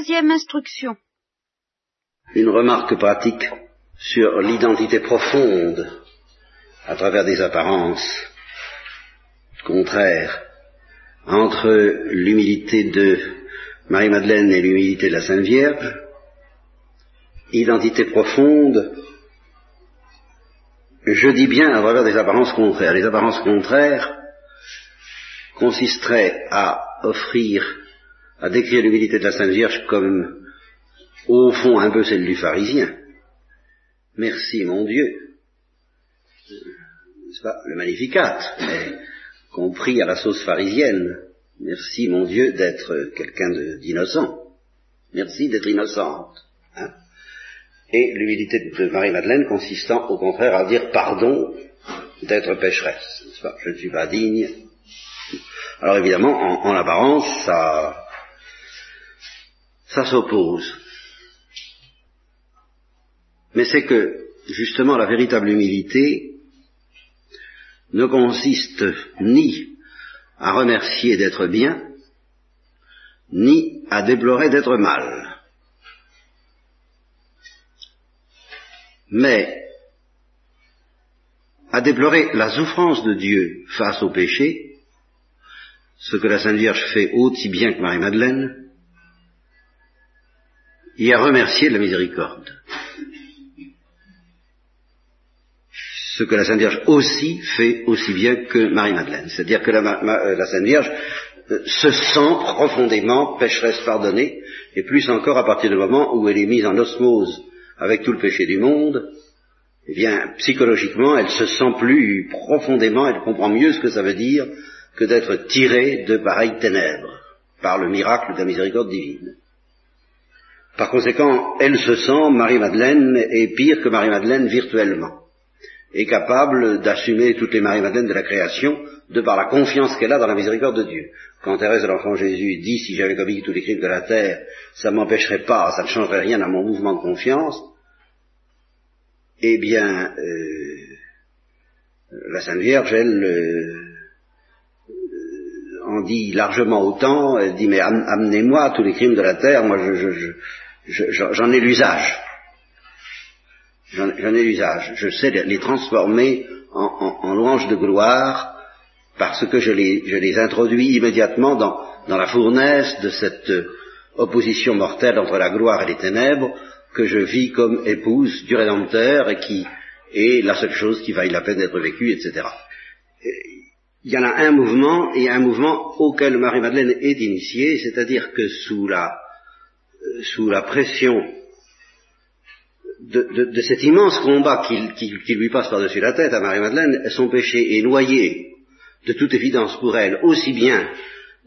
Treizième instruction. Une remarque pratique sur l'identité profonde à travers des apparences contraires entre l'humilité de Marie-Madeleine et l'humilité de la Sainte Vierge. Identité profonde, je dis bien à travers des apparences contraires. Les apparences contraires consisteraient à offrir, à décrire l'humilité de la Sainte Vierge comme au fond un peu celle du pharisien. Merci mon Dieu. C'est pas? Le magnificat, mais compris à la sauce pharisienne. Merci mon Dieu d'être quelqu'un d'innocent. Merci d'être innocente. Hein. Et l'humilité de Marie-Madeleine consistant au contraire à dire pardon d'être pécheresse. Je ne suis pas digne. Alors évidemment, en, en apparence, ça, ça s'oppose. Mais c'est que, justement, la véritable humilité ne consiste ni à remercier d'être bien, ni à déplorer d'être mal. Mais à déplorer la souffrance de Dieu face au péché, ce que la Sainte Vierge fait aussi bien que Marie-Madeleine, et à remercier la miséricorde. Ce que la Sainte Vierge aussi fait aussi bien que Marie-Madeleine. C'est-à-dire que la, euh, la, Sainte Vierge euh, se sent profondément pécheresse pardonnée, et plus encore à partir du moment où elle est mise en osmose avec tout le péché du monde, eh bien, psychologiquement, elle se sent plus profondément, elle comprend mieux ce que ça veut dire que d'être tirée de pareilles ténèbres par le miracle de la miséricorde divine. Par conséquent, elle se sent, Marie-Madeleine, est pire que Marie-Madeleine virtuellement, est capable d'assumer toutes les Marie-Madeleine de la création de par la confiance qu'elle a dans la miséricorde de Dieu. Quand Thérèse de l'Enfant Jésus dit si j'avais commis tous les crimes de la terre, ça ne m'empêcherait pas, ça ne changerait rien à mon mouvement de confiance, eh bien, euh, la Sainte Vierge, elle, euh, en dit largement autant, elle dit mais amenez-moi tous les crimes de la terre, moi j'en ai l'usage. J'en ai l'usage. Je sais les transformer en, louanges de gloire parce que je les, introduis immédiatement dans, dans la fournaise de cette opposition mortelle entre la gloire et les ténèbres que je vis comme épouse du Rédempteur et qui est la seule chose qui vaille la peine d'être vécue, etc. Il y en a un mouvement et un mouvement auquel Marie-Madeleine est initiée, c'est-à-dire que sous la, euh, sous la pression de, cet immense combat qui, lui passe par-dessus la tête à Marie-Madeleine, son péché est noyé, de toute évidence pour elle, aussi bien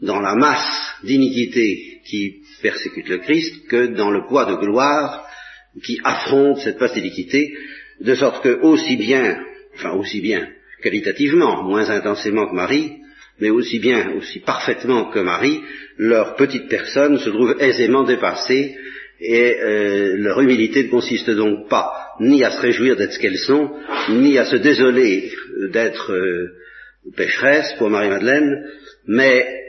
dans la masse d'iniquité qui persécute le Christ que dans le poids de gloire qui affronte cette iniquité, de sorte que aussi bien, enfin aussi bien, qualitativement, moins intensément que Marie, mais aussi bien, aussi parfaitement que Marie, leur petite personne se trouve aisément dépassée et euh, leur humilité ne consiste donc pas ni à se réjouir d'être ce qu'elles sont, ni à se désoler d'être euh, pour Marie-Madeleine, mais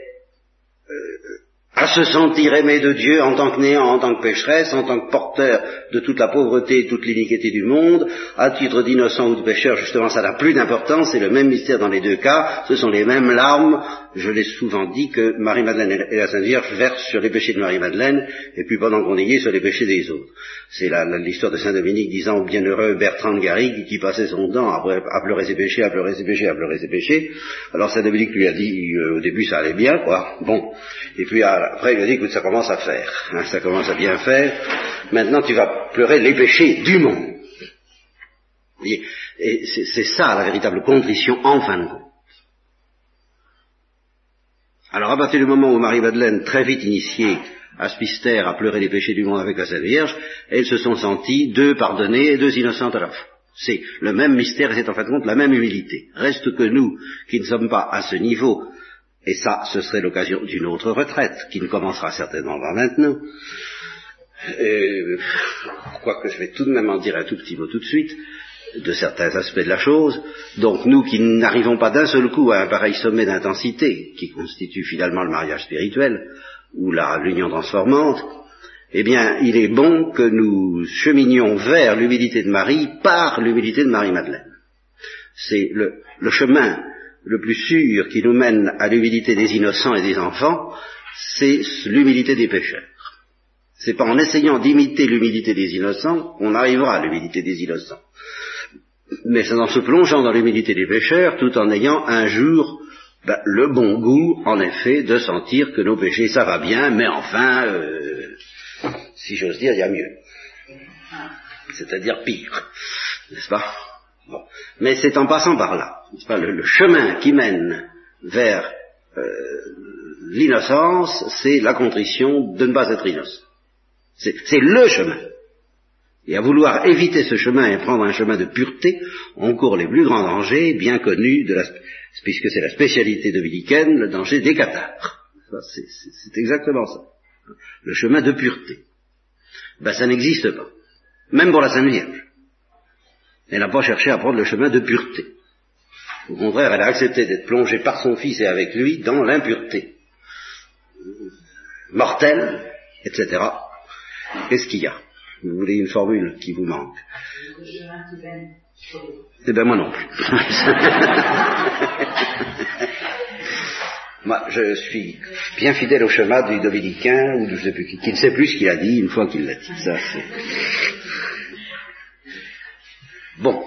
à se sentir aimé de Dieu en tant que néant, en tant que pécheresse, en tant que porteur de toute la pauvreté et toute l'iniquité du monde, à titre d'innocent ou de pécheur, justement, ça n'a plus d'importance, c'est le même mystère dans les deux cas, ce sont les mêmes larmes, je l'ai souvent dit que Marie-Madeleine et la Sainte Vierge versent sur les péchés de Marie-Madeleine, et puis pendant qu'on y est, sur les péchés des autres. C'est l'histoire de Saint Dominique disant au bienheureux Bertrand de Garrigue qui passait son temps à, pleurer ses péchés, à pleurer ses péchés, à pleurer ses péchés. Alors Saint Dominique lui a dit, euh, au début ça allait bien, quoi, bon, et puis après il lui a dit, écoute, ça commence à faire, hein, ça commence à bien faire, maintenant tu vas pleurer les péchés du monde. Et c'est ça la véritable contrition en fin de compte. Alors à partir du moment où Marie-Madeleine, très vite initiée à ce mystère, a pleuré les péchés du monde avec la Sainte Vierge, elles se sont senties deux pardonnées et deux innocentes à la fois. C'est le même mystère et c'est en fin de compte la même humilité. Reste que nous, qui ne sommes pas à ce niveau, et ça, ce serait l'occasion d'une autre retraite, qui ne commencera certainement pas maintenant, quoique je vais tout de même en dire un tout petit mot tout de suite, de certains aspects de la chose. Donc nous qui n'arrivons pas d'un seul coup à un pareil sommet d'intensité, qui constitue finalement le mariage spirituel, ou l'union transformante, eh bien, il est bon que nous cheminions vers l'humilité de Marie par l'humilité de Marie-Madeleine. C'est le, le chemin le plus sûr qui nous mène à l'humilité des innocents et des enfants, c'est l'humilité des pécheurs. C'est pas en essayant d'imiter l'humilité des innocents qu'on arrivera à l'humilité des innocents. Mais c'est en se plongeant dans l'humilité des pécheurs tout en ayant un jour ben, le bon goût, en effet, de sentir que nos péchés, ça va bien, mais enfin, euh, si j'ose dire, il y a mieux. C'est-à-dire pire, n'est-ce pas? Bon. Mais c'est en passant par là, le, chemin qui mène vers euh, l'innocence, c'est la contrition de ne pas être innocent. C'est le chemin. Et à vouloir éviter ce chemin et prendre un chemin de pureté, on court les plus grands dangers, bien connus, de la, puisque c'est la spécialité dominicaine, le danger des cathares. C'est exactement ça. Le chemin de pureté. Ben, ça n'existe pas. Même pour la Sainte Vierge. Elle n'a pas cherché à prendre le chemin de pureté. Au contraire, elle a accepté d'être plongée par son Fils et avec lui dans l'impureté. Mortelle, etc. Qu'est-ce qu'il y a? Vous voulez une formule qui vous manque? Eh bien, moi non plus. moi, je suis bien fidèle au chemin du dominicain, ou je sais plus, qui ne sait plus ce qu'il a dit une fois qu'il l'a dit. Ça, bon.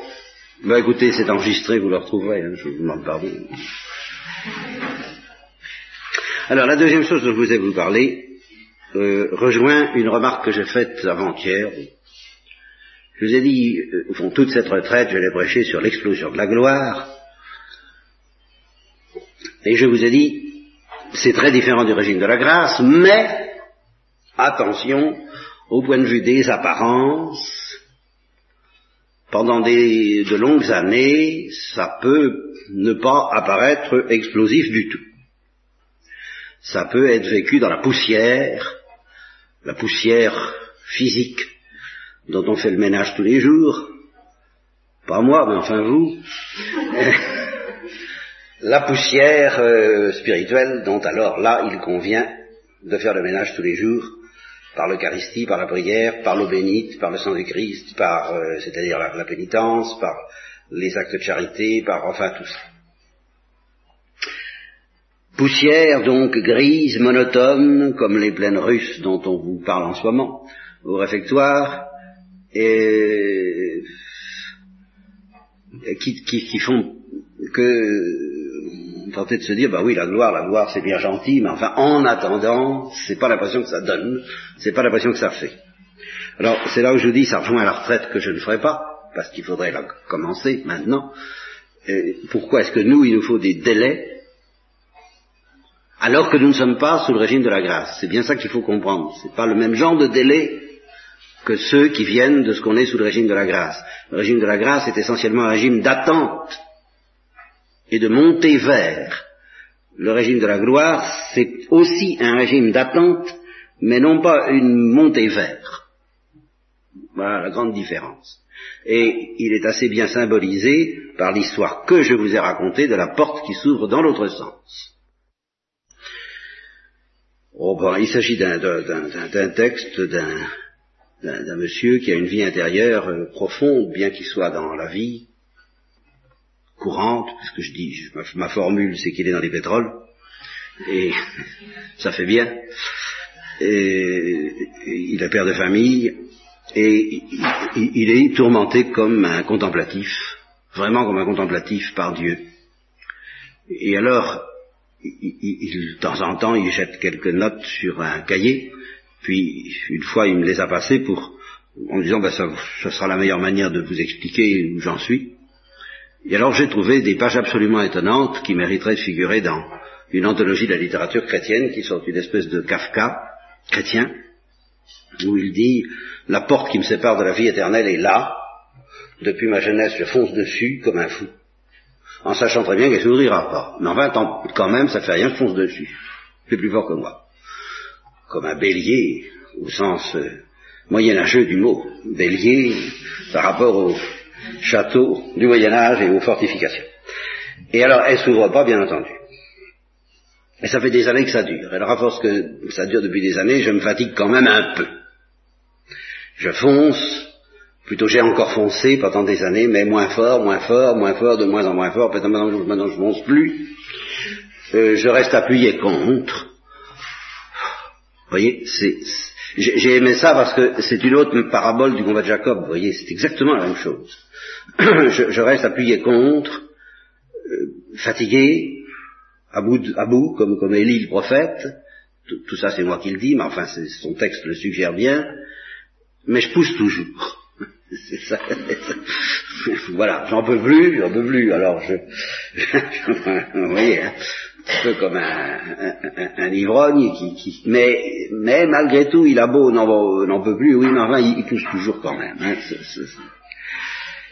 Ben écoutez, c'est enregistré, vous le retrouverez, hein, je vous demande pardon. Alors, la deuxième chose dont je vous ai vous parler, euh, rejoint une remarque que j'ai faite avant-hier. Je vous ai dit, euh, au fond, toute cette retraite, je l'ai prêché sur l'explosion de la gloire. Et je vous ai dit, c'est très différent du régime de la grâce, mais, attention, au point de vue des apparences, pendant des, de longues années, ça peut ne pas apparaître explosif du tout. Ça peut être vécu dans la poussière, la poussière physique dont on fait le ménage tous les jours, pas moi, mais enfin vous, la poussière euh, spirituelle dont alors là il convient de faire le ménage tous les jours par l'Eucharistie, par la prière, par l'eau bénite, par le sang du Christ, par, euh, c'est-à-dire la, la, pénitence, par les actes de charité, par enfin tout ça. Poussière donc grise, monotone, comme les plaines russes dont on vous parle en ce moment, au réfectoire, et qui, font que tenter de se dire, bah oui, la gloire, la gloire, c'est bien gentil, mais enfin, en attendant, c'est pas l'impression que ça donne, c'est pas l'impression que ça fait. Alors, c'est là où je vous dis, ça rejoint à la retraite que je ne ferai pas, parce qu'il faudrait la commencer maintenant. Pourquoi est-ce que nous, il nous faut des délais alors que nous ne sommes pas sous le régime de la grâce? C'est bien ça qu'il faut comprendre. Ce n'est pas le même genre de délai que ceux qui viennent de ce qu'on est sous le régime de la grâce. Le régime de la grâce est essentiellement un régime d'attente et de montée vers. Le régime de la gloire, c'est aussi un régime d'attente, mais non pas une montée vers. Voilà la grande différence. Et il est assez bien symbolisé par l'histoire que je vous ai racontée de la porte qui s'ouvre dans l'autre sens. Oh, ben, il s'agit d'un texte d'un monsieur qui a une vie intérieure euh, profonde, bien qu'il soit dans la vie courante, ce que je dis, ma, formule c'est qu'il est dans les pétroles, et ça fait bien. Et, il est père de famille, et il, il est tourmenté comme un contemplatif, vraiment comme un contemplatif par Dieu. Et alors, il, de temps en temps, il jette quelques notes sur un cahier, puis une fois, il me les a passées pour, en disant, ben, ça, ça sera la meilleure manière de vous expliquer où j'en suis. Et alors j'ai trouvé des pages absolument étonnantes qui mériteraient de figurer dans une anthologie de la littérature chrétienne, qui sont une espèce de Kafka chrétien, où il dit, la porte qui me sépare de la vie éternelle est là, depuis ma jeunesse je fonce dessus comme un fou en sachant très bien qu'elle s'ouvrira pas. Mais enfin, quand même, ça fait rien, je fonce dessus. C'est plus fort que moi. Comme un bélier, au sens euh, moyenâgeux du mot. Bélier par rapport au château du Moyen-Âge et aux fortifications. Et alors, elle s'ouvre pas, bien entendu. Et ça fait des années que ça dure. Alors, à force que ça dure depuis des années, je me fatigue quand même un peu. je fonce, plutôt j'ai encore foncé pendant des années, mais moins fort, moins fort, moins fort, de moins en moins fort, peut-être maintenant, maintenant je fonce plus, euh, je reste appuyé contre. Vous voyez, c'est, j'ai aimé ça parce que c'est une autre parabole du combat de Jacob, vous voyez, c'est exactement la même chose. je, reste appuyé contre, euh, fatigué, à bout, à bout comme, comme Élie le prophète, tout, ça c'est moi qui le dis, mais enfin son texte le suggère bien, mais je pousse toujours. voilà, j'en peux plus, j'en peux plus. Alors je, vous voyez, hein, un peu comme un, un, ivrogne qui, qui, mais, mais malgré tout, il a beau n'en peut plus, oui, mais enfin, il, pousse toujours quand même. Hein,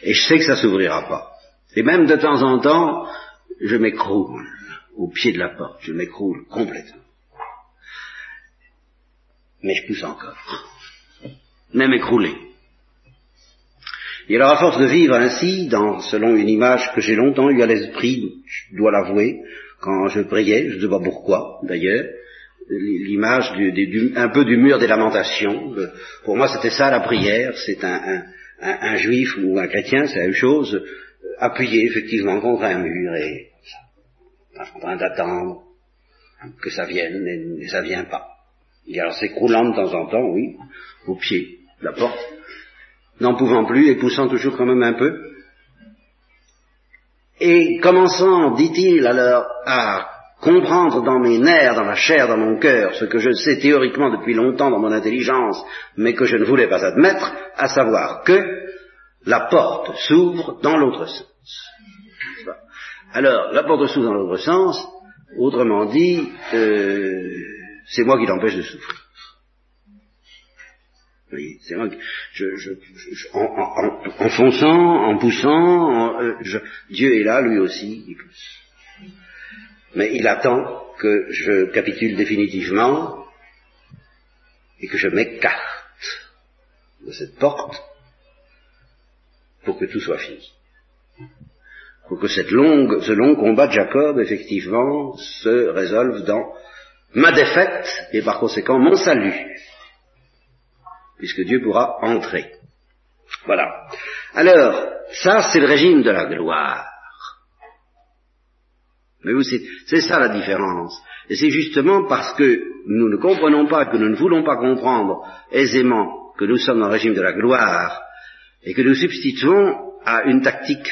Et je sais que ça s'ouvrira pas. Et même de temps en temps, je m'écroule au pied de la porte, je m'écroule complètement. Mais je pousse encore, même écroulé. Et alors, à force de vivre ainsi, dans, selon une image que j'ai longtemps eu à l'esprit, je dois l'avouer, quand je priais, je ne sais pas pourquoi d'ailleurs, l'image du, un peu du mur des lamentations. Pour moi, c'était ça la prière. C'est un, un, juif ou un chrétien, c'est la même chose, appuyé effectivement contre un mur et en train d'attendre que ça vienne et, ça vient pas. Et alors s'écroulant de temps en temps, oui, au pied de la porte, n'en pouvant plus et poussant toujours quand même un peu, et commençant, dit-il alors, à comprendre dans mes nerfs, dans ma chair, dans mon cœur, ce que je sais théoriquement depuis longtemps dans mon intelligence, mais que je ne voulais pas admettre, à savoir que la porte s'ouvre dans l'autre sens. Alors, la porte s'ouvre dans l'autre sens, autrement dit, euh, c'est moi qui l'empêche de souffrir c'est vrai que je, en, fonçant, en poussant, euh, Dieu est là, lui aussi, il pousse. Mais il attend que je capitule définitivement et que je m'écarte de cette porte pour que tout soit fini. Pour que cette longue, ce long combat de Jacob, effectivement, se résolve dans ma défaite et par conséquent mon salut puisque Dieu pourra entrer. Voilà. Alors, ça, c'est le régime de la gloire. Mais vous, c'est ça la différence. Et c'est justement parce que nous ne comprenons pas, que nous ne voulons pas comprendre aisément que nous sommes dans le régime de la gloire, et que nous substituons à une tactique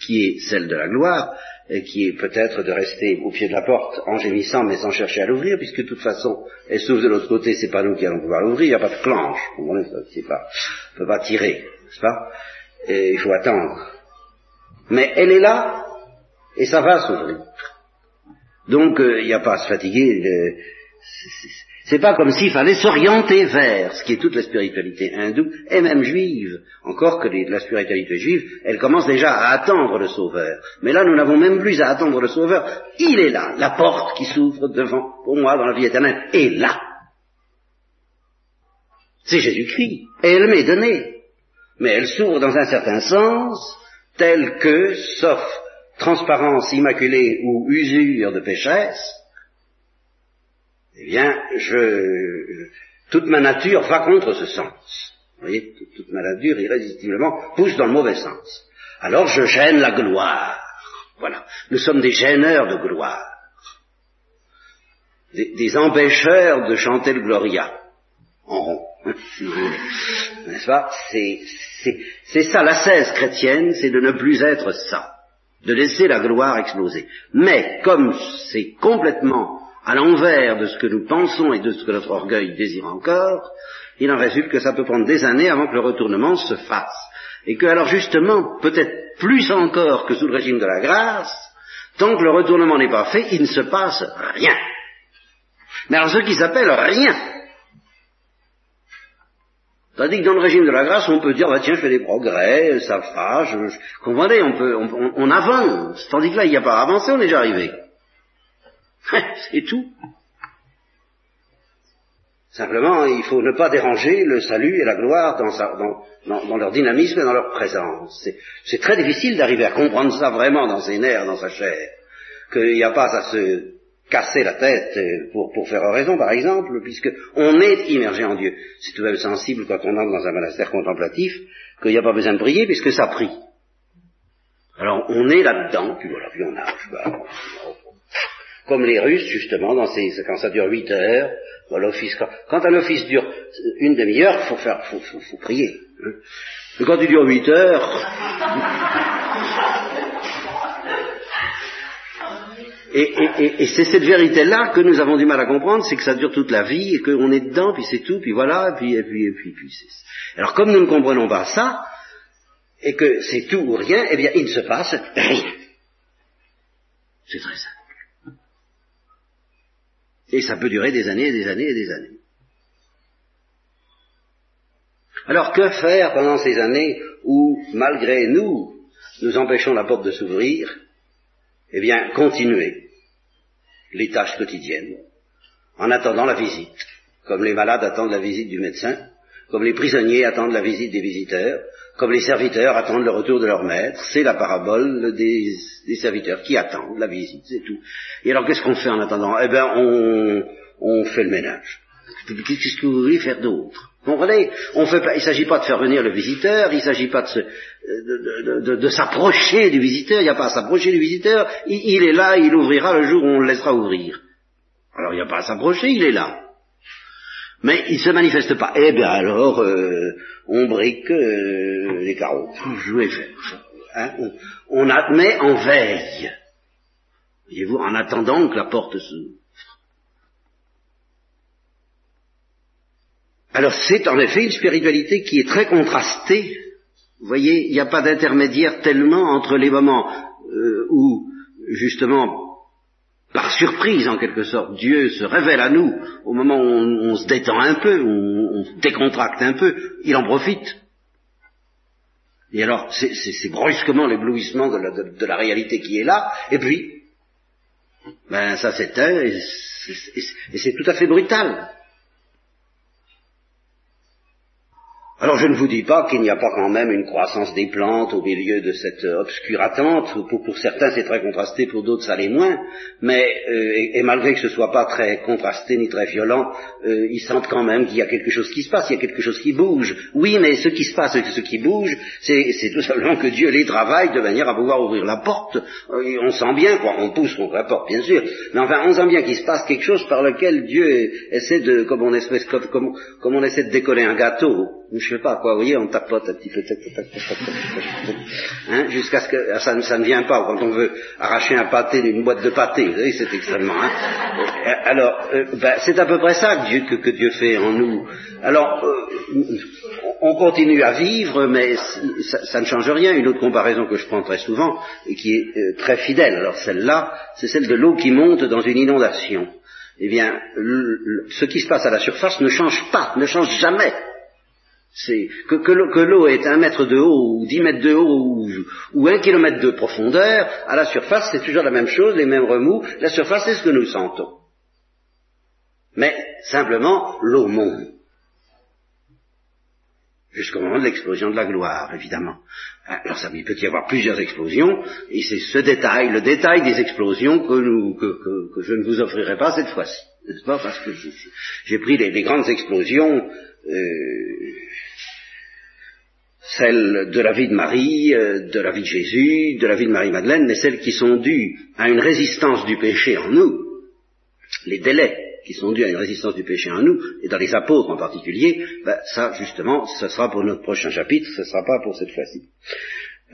qui est celle de la gloire, qui est peut-être de rester au pied de la porte en gémissant mais sans chercher à l'ouvrir, puisque de toute façon, elle s'ouvre de l'autre côté, c'est pas nous qui allons pouvoir l'ouvrir, il n'y a pas de clanche, vous comprenez, c'est pas, on peut pas tirer, n'est-ce pas? Et il faut attendre. Mais elle est là, et ça va s'ouvrir. Donc, euh, il n'y a pas à se fatiguer, c'est pas comme s'il fallait s'orienter vers ce qui est toute la spiritualité hindoue et même juive. Encore que la spiritualité juive, elle commence déjà à attendre le Sauveur. Mais là, nous n'avons même plus à attendre le Sauveur. Il est là. La porte qui s'ouvre devant, pour moi, dans la vie éternelle, est là. C'est Jésus-Christ. Et elle m'est donnée. Mais elle s'ouvre dans un certain sens, tel que, sauf transparence immaculée ou usure de pécheresse, eh bien, je, toute ma nature va contre ce sens. Vous voyez, toute, ma nature, irrésistiblement, pousse dans le mauvais sens. Alors je gêne la gloire. Voilà. Nous sommes des gêneurs de gloire. Des, empêcheurs de chanter le Gloria. En rond. N'est-ce pas? C'est ça, la cesse chrétienne, c'est de ne plus être ça. De laisser la gloire exploser. Mais, comme c'est complètement à l'envers de ce que nous pensons et de ce que notre orgueil désire encore, il en résulte que ça peut prendre des années avant que le retournement se fasse. Et que alors justement, peut-être plus encore que sous le régime de la grâce, tant que le retournement n'est pas fait, il ne se passe rien. Mais alors ce qui s'appelle rien, Tandis que dans le régime de la grâce, on peut dire, bah, tiens, je fais des progrès, ça va, je, comprenez, on peut, on, on, avance. Tandis que là, il n'y a pas avancé, on est déjà arrivé. C'est tout. Simplement, il faut ne pas déranger le salut et la gloire dans, leur dynamisme et dans leur présence. C'est très difficile d'arriver à comprendre ça vraiment dans ses nerfs, dans sa chair, qu'il n'y a pas à se casser la tête pour, faire raison, par exemple, puisque on est immergé en Dieu. C'est tout de même sensible quand on entre dans un monastère contemplatif qu'il n'y a pas besoin de prier puisque ça prie. Alors on est là-dedans, puis voilà, puis on. Bah, comme les Russes, justement, dans ces, quand ça dure huit heures, l'office, quand, un office dure une demi-heure, faut faire, faut, faut, faut prier. Hein. Mais quand il dure huit heures, et, c'est cette vérité-là que nous avons du mal à comprendre, c'est que ça dure toute la vie, et qu'on est dedans, puis c'est tout, puis voilà, puis, et puis, et puis, puis Alors comme nous ne comprenons pas ça, et que c'est tout ou rien, eh bien il ne se passe rien. C'est très simple. Et ça peut durer des années et des années et des années. Alors que faire pendant ces années où, malgré nous, nous empêchons la porte de s'ouvrir Eh bien, continuer les tâches quotidiennes, en attendant la visite, comme les malades attendent la visite du médecin, comme les prisonniers attendent la visite des visiteurs, comme les serviteurs attendent le retour de leur maître. C'est la parabole des, serviteurs qui attendent la visite, c'est tout. Et alors qu'est-ce qu'on fait en attendant? Eh bien, on, fait le ménage. Qu'est-ce que vous voulez faire d'autre? Comprenez? On fait Il ne s'agit pas de faire venir le visiteur, il ne s'agit pas de, s'approcher du visiteur, il n'y a pas à s'approcher du visiteur, il, est là, il ouvrira le jour où on le laissera ouvrir. Alors il n'y a pas à s'approcher, il est là. Mais il ne se manifeste pas. Eh bien alors, euh, on brique euh, les carreaux. Je vais faire. Hein on, on admet en veille. Voyez-vous, en attendant que la porte s'ouvre. Alors c'est en effet une spiritualité qui est très contrastée. Vous voyez, il n'y a pas d'intermédiaire tellement entre les moments euh, où, justement, par surprise en quelque sorte, Dieu se révèle à nous, au moment où on, se détend un peu, où on, se décontracte un peu, il en profite. Et alors, c'est brusquement l'éblouissement de, la, réalité qui est là, et puis, ben ça s'éteint, et c'est tout à fait brutal. Alors je ne vous dis pas qu'il n'y a pas quand même une croissance des plantes au milieu de cette obscure attente. Pour, certains c'est très contrasté, pour d'autres ça l'est moins. Mais euh, et, malgré que ce soit pas très contrasté ni très violent, euh, ils sentent quand même qu'il y a quelque chose qui se passe, il y a quelque chose qui bouge. Oui, mais ce qui se passe, ce qui bouge, c'est tout simplement que Dieu les travaille de manière à pouvoir ouvrir la porte. Euh, on sent bien, quoi, on pousse contre la porte, bien sûr. Mais enfin, on sent bien qu'il se passe quelque chose par lequel Dieu essaie de, comme on, on essaie de décoller un gâteau je sais pas quoi, vous voyez, on tapote un petit peu, jusqu'à ce que ça, ça, ne vient pas quand on veut arracher un pâté d'une boîte de pâté, vous voyez, c'est extrêmement. Hein. Euh, alors, euh, ben, c'est à peu près ça que Dieu, fait en nous. Alors, euh, on continue à vivre, mais ça, ça, ne change rien. Une autre comparaison que je prends très souvent et qui est très fidèle. Alors celle-là, c'est celle de l'eau qui monte dans une inondation. Eh bien, ce qui se passe à la surface ne change pas, ne change jamais. C'est que, que l'eau est un mètre de haut, ou dix mètres de haut, ou, un kilomètre de profondeur, à la surface, c'est toujours la même chose, les mêmes remous. La surface, c'est ce que nous sentons. Mais simplement, l'eau monte. Jusqu'au moment de l'explosion de la gloire, évidemment. Alors ça, il peut y avoir plusieurs explosions, et c'est ce détail, le détail des explosions que, nous, que, que, je ne vous offrirai pas cette fois-ci. N'est-ce pas? Parce que j'ai pris les, grandes explosions euh, celles de la vie de Marie, euh, de la vie de Jésus, de la vie de Marie-Madeleine, mais celles qui sont dues à une résistance du péché en nous, les délais qui sont dus à une résistance du péché en nous, et dans les apôtres en particulier, ben, ça justement, ce sera pour notre prochain chapitre, ce ne sera pas pour cette fois-ci.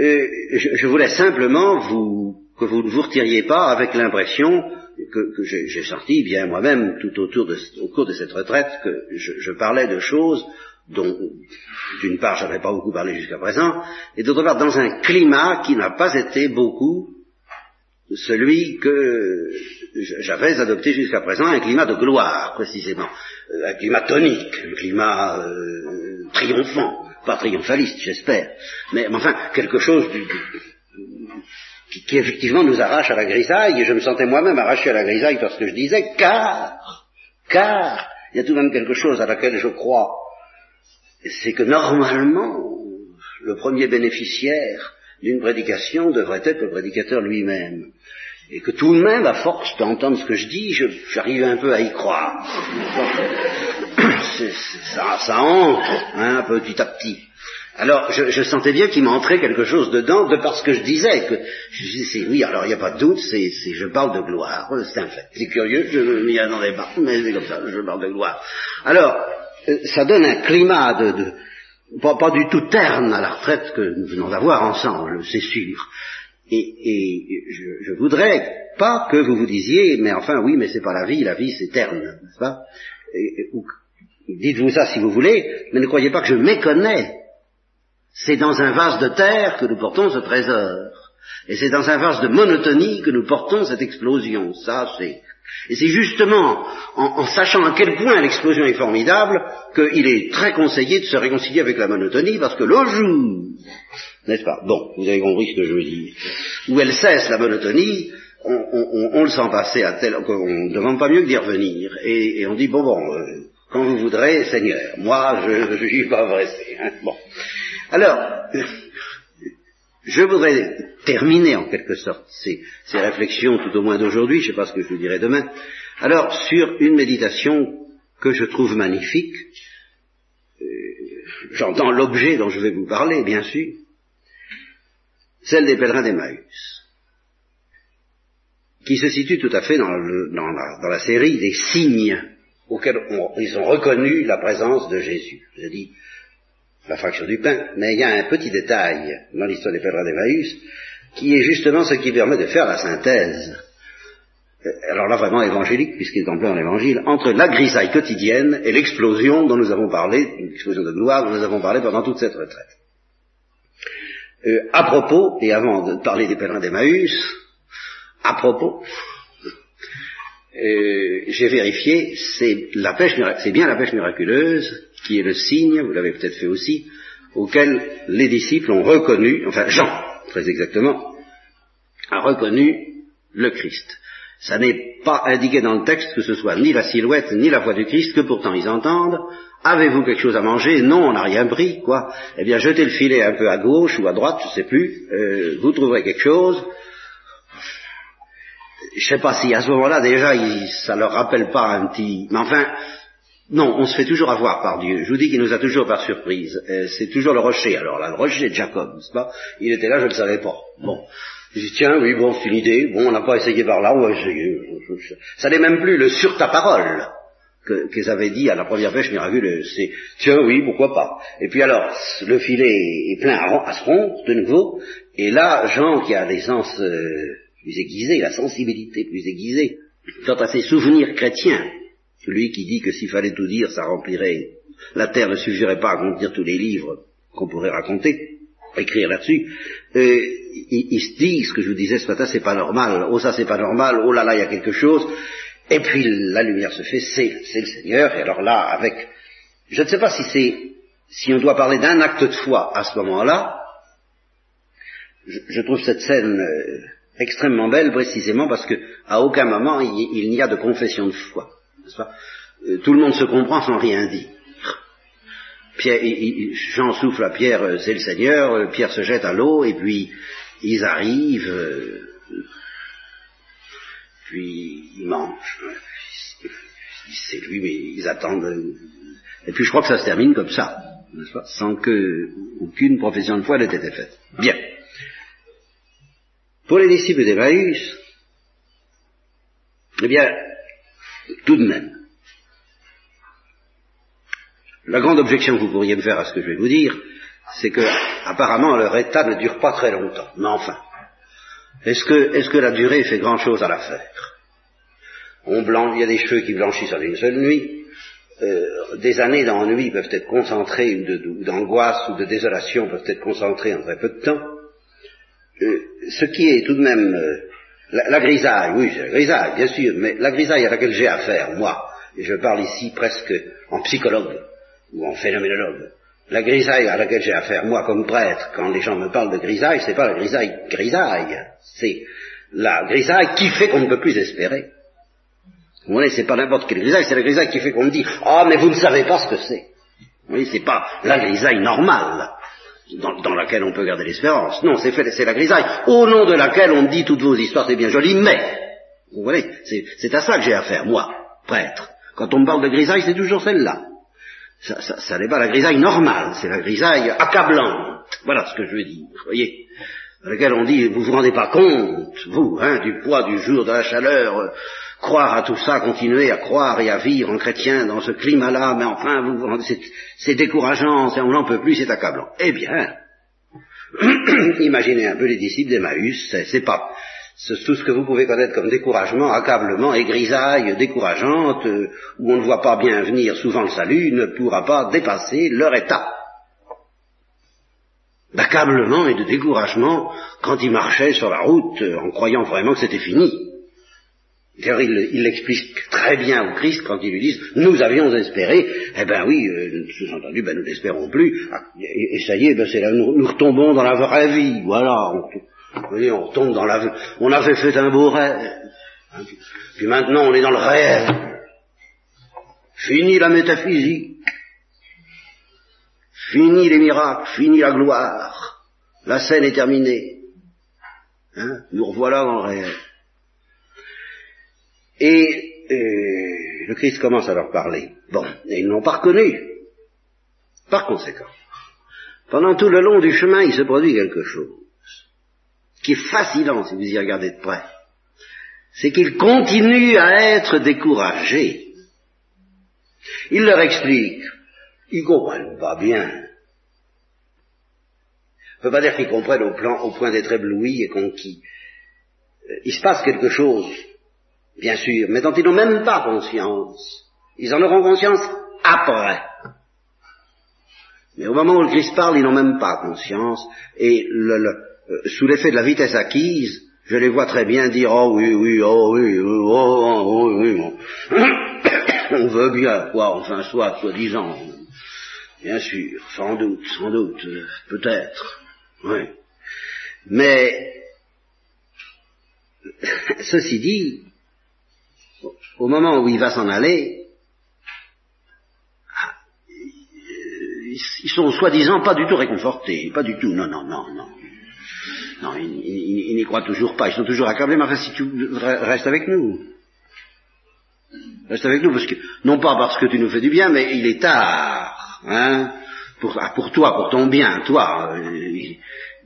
Euh, je, voulais simplement vous, que vous ne vous retiriez pas avec l'impression que, j'ai senti bien moi-même tout autour de, au cours de cette retraite que je parlais de choses dont d'une part j'avais pas beaucoup parlé jusqu'à présent, et d'autre part dans un climat qui n'a pas été beaucoup celui que j'avais adopté jusqu'à présent, un climat de gloire précisément, euh, un climat tonique, un climat euh, triomphant, pas triomphaliste j'espère, mais enfin quelque chose qui, qui, effectivement nous arrache à la grisaille, et je me sentais moi-même arraché à la grisaille parce que je disais car, car, il y a tout de même quelque chose à laquelle je crois c'est que normalement, le premier bénéficiaire d'une prédication devrait être le prédicateur lui-même. et que tout de même, à force d'entendre ce que je dis, j'arrive un peu à y croire. ça, ça entre, hein, petit à petit. Alors, je, je sentais bien qu'il m'entrait quelque chose dedans, de parce que je disais que, je disais, oui, alors il n'y a pas de doute, c'est, je parle de gloire, c'est un fait. C'est curieux, je m'y attendais pas, mais c'est comme ça, je parle de gloire. Alors, ça donne un climat de, de pas, pas, du tout terne à la retraite que nous venons d'avoir ensemble, c'est sûr. Et, et je, je, voudrais pas que vous vous disiez, mais enfin oui, mais c'est pas la vie, la vie c'est terne, n'est-ce pas? Dites-vous ça si vous voulez, mais ne croyez pas que je méconnais c'est dans un vase de terre que nous portons ce trésor. Et c'est dans un vase de monotonie que nous portons cette explosion. Ça, c'est. Et c'est justement en, sachant à quel point l'explosion est formidable qu'il est très conseillé de se réconcilier avec la monotonie parce que le jour, n'est-ce pas? Bon, vous avez compris ce que je veux dire. Où elle cesse la monotonie, on, le sent passer à tel qu'on ne demande pas mieux que d'y revenir. Et, on dit bon bon, euh, quand vous voudrez, Seigneur. Moi, je ne suis pas pressé. Hein. Bon. Alors, je voudrais terminer en quelque sorte ces, réflexions, tout au moins d'aujourd'hui, je ne sais pas ce que je vous dirai demain, alors sur une méditation que je trouve magnifique, euh, j'entends l'objet dont je vais vous parler, bien sûr, celle des pèlerins d'Emmaüs, qui se situe tout à fait dans, la, série des signes auxquels ils ont reconnu la présence de Jésus. Je dis, la fraction du pain, mais il y a un petit détail dans l'histoire des pèlerins d'Emmaüs qui est justement ce qui permet de faire la synthèse, euh, alors là vraiment évangélique, puisqu'il est en plein l'évangile, entre la grisaille quotidienne et l'explosion dont nous avons parlé, l'explosion de gloire dont nous avons parlé pendant toute cette retraite. Euh, à propos, et avant de parler des pèlerins d'Emmaüs, à propos, euh, j'ai vérifié, c'est la pêche, c'est bien la pêche miraculeuse qui est le signe, vous l'avez peut-être fait aussi, auquel les disciples ont reconnu, enfin Jean, très exactement, a reconnu le Christ. Ça n'est pas indiqué dans le texte que ce soit ni la silhouette ni la voix du Christ, que pourtant ils entendent. Avez-vous quelque chose à manger? Non, on n'a rien pris, quoi. Eh bien, jetez le filet un peu à gauche ou à droite, je ne sais plus, euh, vous trouverez quelque chose je sais pas si à ce moment-là déjà il, ça leur rappelle pas un petit, mais enfin, non, on se fait toujours avoir par Dieu. Je vous dis qu'il nous a toujours par surprise. Euh, c'est toujours le rocher. Alors là, le rocher de Jacob, n'est-ce pas? Il était là, je ne le savais pas. Bon. Je dis, tiens, oui, bon, c'est une idée. Bon, on n'a pas essayé par là, on va essayer. Ça n'est même plus le sur ta parole qu'ils avaient dit à la première pêche miraculeuse. C'est, tiens, oui, pourquoi pas. Et puis alors, le filet est plein à, se rompre, de nouveau. Et là, Jean, qui a l'essence... Euh, plus aiguisée, la sensibilité plus aiguisée, quant à ses souvenirs chrétiens, lui qui dit que s'il fallait tout dire, ça remplirait, la terre ne suffirait pas à contenir tous les livres qu'on pourrait raconter, écrire là-dessus, euh, il, se dit, ce que je vous disais ce matin, c'est pas normal, oh ça c'est pas normal, oh là là il y a quelque chose, et puis la lumière se fait, c'est, c'est le Seigneur, et alors là, avec, je ne sais pas si c'est, si on doit parler d'un acte de foi à ce moment-là, je, trouve cette scène euh, extrêmement belle précisément parce que à aucun moment il, n'y a de confession de foi. Euh, tout le monde se comprend sans rien dire. Pierre, Jean souffle à Pierre, euh, c'est le Seigneur, euh, Pierre se jette à l'eau, et puis ils arrivent, puis ils mangent. C'est lui, mais ils attendent. Et puis je crois que ça se termine comme ça, sans que aucune profession de foi n'ait été faite. Bien. Pour les disciples d'Emmaüs, eh bien, tout de même, la grande objection que vous pourriez me faire à ce que je vais vous dire, c'est que apparemment leur état ne dure pas très longtemps. Mais enfin, est-ce que, la durée fait grand-chose à l'affaire? On blanc, il y a des cheveux qui blanchissent en une seule nuit. Euh, des années d'ennui peuvent être concentrées, ou d'angoisse ou de désolation peuvent être concentrées en très peu de temps. Euh, ce qui est tout de même euh, la, grisaille, oui, la grisaille, bien sûr, mais la grisaille à laquelle j'ai affaire, moi, et je parle ici presque en psychologue ou en phénoménologue, la grisaille à laquelle j'ai affaire, moi, comme prêtre, quand les gens me parlent de grisaille, c'est pas la grisaille grisaille, c'est la grisaille qui fait qu'on ne peut plus espérer. Vous voyez, c'est pas n'importe quelle grisaille, c'est la grisaille qui fait qu'on me dit, ah, mais vous ne savez pas ce que c'est. Vous voyez, c'est pas la grisaille normale. Dans, laquelle on peut garder l'espérance. Non, c'est c'est la grisaille, au nom de laquelle on dit toutes vos histoires, c'est bien joli, mais, vous voyez, c'est à ça que j'ai affaire, moi, prêtre. Quand on me parle de grisaille, c'est toujours celle-là. Ça, ça, n'est pas la grisaille normale, c'est la grisaille accablante. Voilà ce que je veux dire, vous voyez laquelle on dit, vous vous rendez pas compte, vous, hein, du poids du jour, de la chaleur, euh, croire à tout ça, continuer à croire et à vivre en chrétien dans ce climat-là, mais enfin, vous vous rendez, c'est décourageant, on n'en peut plus, c'est accablant. Eh bien, imaginez un peu les disciples d'Emmaüs, c'est pas, tout ce que vous pouvez connaître comme découragement, accablement et grisaille décourageante, euh, où on ne voit pas bien venir souvent le salut, ne pourra pas dépasser leur état d'accablement et de découragement quand ils marchaient sur la route euh, en croyant vraiment que c'était fini. D'ailleurs, il l'explique très bien au Christ quand ils lui disent Nous avions espéré. Eh ben oui, euh, sous-entendu, ben nous n'espérons plus. Ah, et, ça y est, ben c'est là, nous, retombons dans la vraie vie. Voilà. vous voyez, on retombe dans la On avait fait un beau rêve. Hein, puis maintenant, on est dans le réel. Fini la métaphysique. Fini les miracles, fini la gloire. La scène est terminée. Hein Nous revoilà dans le réel. Et euh, le Christ commence à leur parler. Bon, et ils n'ont pas reconnu. Par conséquent, pendant tout le long du chemin, il se produit quelque chose qui est fascinant si vous y regardez de près. C'est qu'ils continuent à être découragés. Il leur explique ils comprennent pas bien. On peut pas dire qu'ils comprennent au, plan, au point d'être éblouis et conquis. Euh, il se passe quelque chose, bien sûr, mais dont ils n'ont même pas conscience. Ils en auront conscience après. Mais au moment où le Christ parle, ils n'ont même pas conscience, et le, euh, sous l'effet de la vitesse acquise, je les vois très bien dire oh oui oui oh oui oh, oh, oh oui bon. on veut bien quoi enfin soit soi-disant Bien sûr, sans doute, sans doute, euh, peut-être, oui. Mais, ceci dit, au moment où il va s'en aller, ils sont soi-disant pas du tout réconfortés, pas du tout, non, non, non, non. Non, ils, n'y croient toujours pas, ils sont toujours accablés, mais enfin, si tu restes avec nous. Reste avec nous, parce que, non pas parce que tu nous fais du bien, mais il est tard. Hein pour, ah, pour, toi, pour ton bien, toi, euh,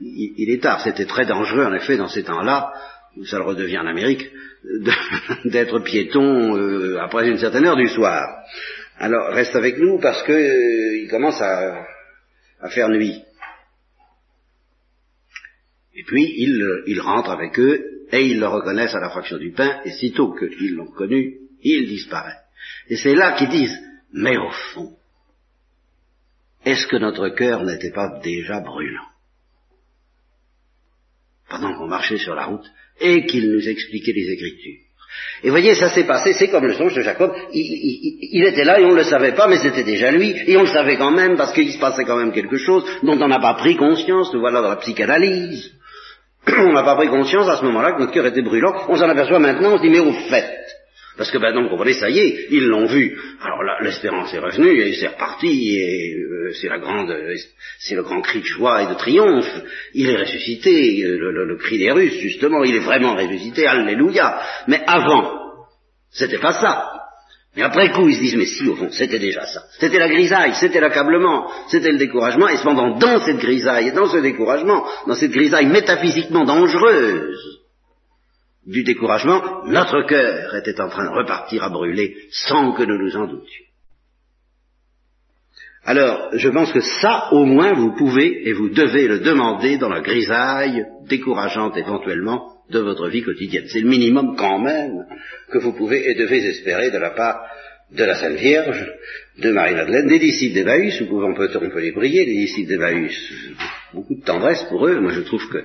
il, est tard. C'était très dangereux, en effet, dans ces temps-là, ça le redevient en Amérique, d'être piéton euh, après une certaine heure du soir. Alors, reste avec nous parce que euh, il commence à, à, faire nuit. Et puis, il, il rentre avec eux et ils le reconnaissent à la fraction du pain, et sitôt qu'ils l'ont connu, il disparaît. Et c'est là qu'ils disent, mais au fond, est-ce que notre cœur n'était pas déjà brûlant pendant qu'on marchait sur la route et qu'il nous expliquait les Écritures. Et voyez, ça s'est passé, c'est comme le songe de Jacob, il, était là et on ne le savait pas, mais c'était déjà lui, et on le savait quand même parce qu'il se passait quand même quelque chose dont on n'a pas pris conscience, nous voilà dans la psychanalyse. on n'a pas pris conscience à ce moment-là que notre cœur était brûlant, on s'en aperçoit maintenant, on se dit mais au fait, parce que maintenant, vous comprenez, ça y est, ils l'ont vu. Alors là, l'espérance est revenue et c'est reparti et euh, c'est la grande, c'est le grand cri de joie et de triomphe. Il est ressuscité, euh, le, cri des Russes, justement, il est vraiment ressuscité, alléluia. Mais avant, c'était pas ça. Mais après coup, ils se disent, mais si, au fond, c'était déjà ça. C'était la grisaille, c'était l'accablement, c'était le découragement, et cependant, dans cette grisaille et dans ce découragement, dans cette grisaille métaphysiquement dangereuse, du découragement, notre cœur était en train de repartir à brûler sans que nous nous en doutions. Alors, je pense que ça, au moins, vous pouvez et vous devez le demander dans la grisaille décourageante éventuellement de votre vie quotidienne. C'est le minimum quand même que vous pouvez et devez espérer de la part de la Sainte Vierge, de Marie-Madeleine, des disciples d'Emmaüs, on peut, on peut les prier, les disciples d'Emmaüs. Beaucoup de tendresse pour eux, moi je trouve que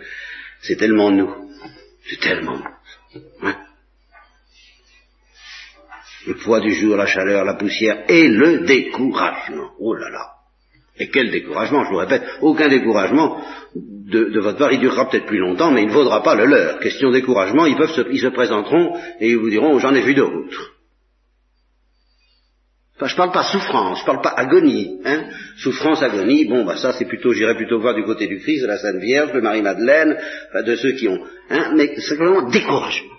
c'est tellement nous. C'est tellement nous. Le poids du jour, la chaleur, la poussière et le découragement. Oh là là. Et quel découragement, je vous répète, aucun découragement de, votre part, il durera peut-être plus longtemps, mais il ne vaudra pas le leur. Question découragement, ils, peuvent se, ils se présenteront et ils vous diront, j'en ai vu d'autres. Enfin, je parle pas souffrance, je parle pas agonie. Hein. Souffrance, agonie, bon, bah ça c'est plutôt, j'irais plutôt voir du côté du Christ, de la Sainte Vierge, de Marie-Madeleine, de ceux qui ont... Hein, mais simplement découragement.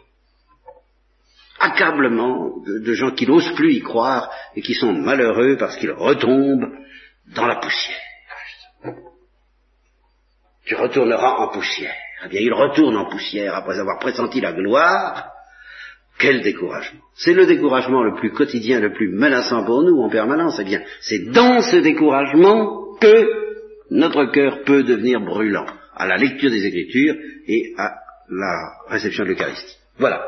Accablement de, gens qui n'osent plus y croire et qui sont malheureux parce qu'ils retombent dans la poussière. Tu retourneras en poussière. Eh bien, il retourne en poussière après avoir pressenti la gloire, quel découragement C'est le découragement le plus quotidien, le plus menaçant pour nous en permanence. Eh bien, c'est dans ce découragement que notre cœur peut devenir brûlant à la lecture des Écritures et à la réception de l'Eucharistie. Voilà.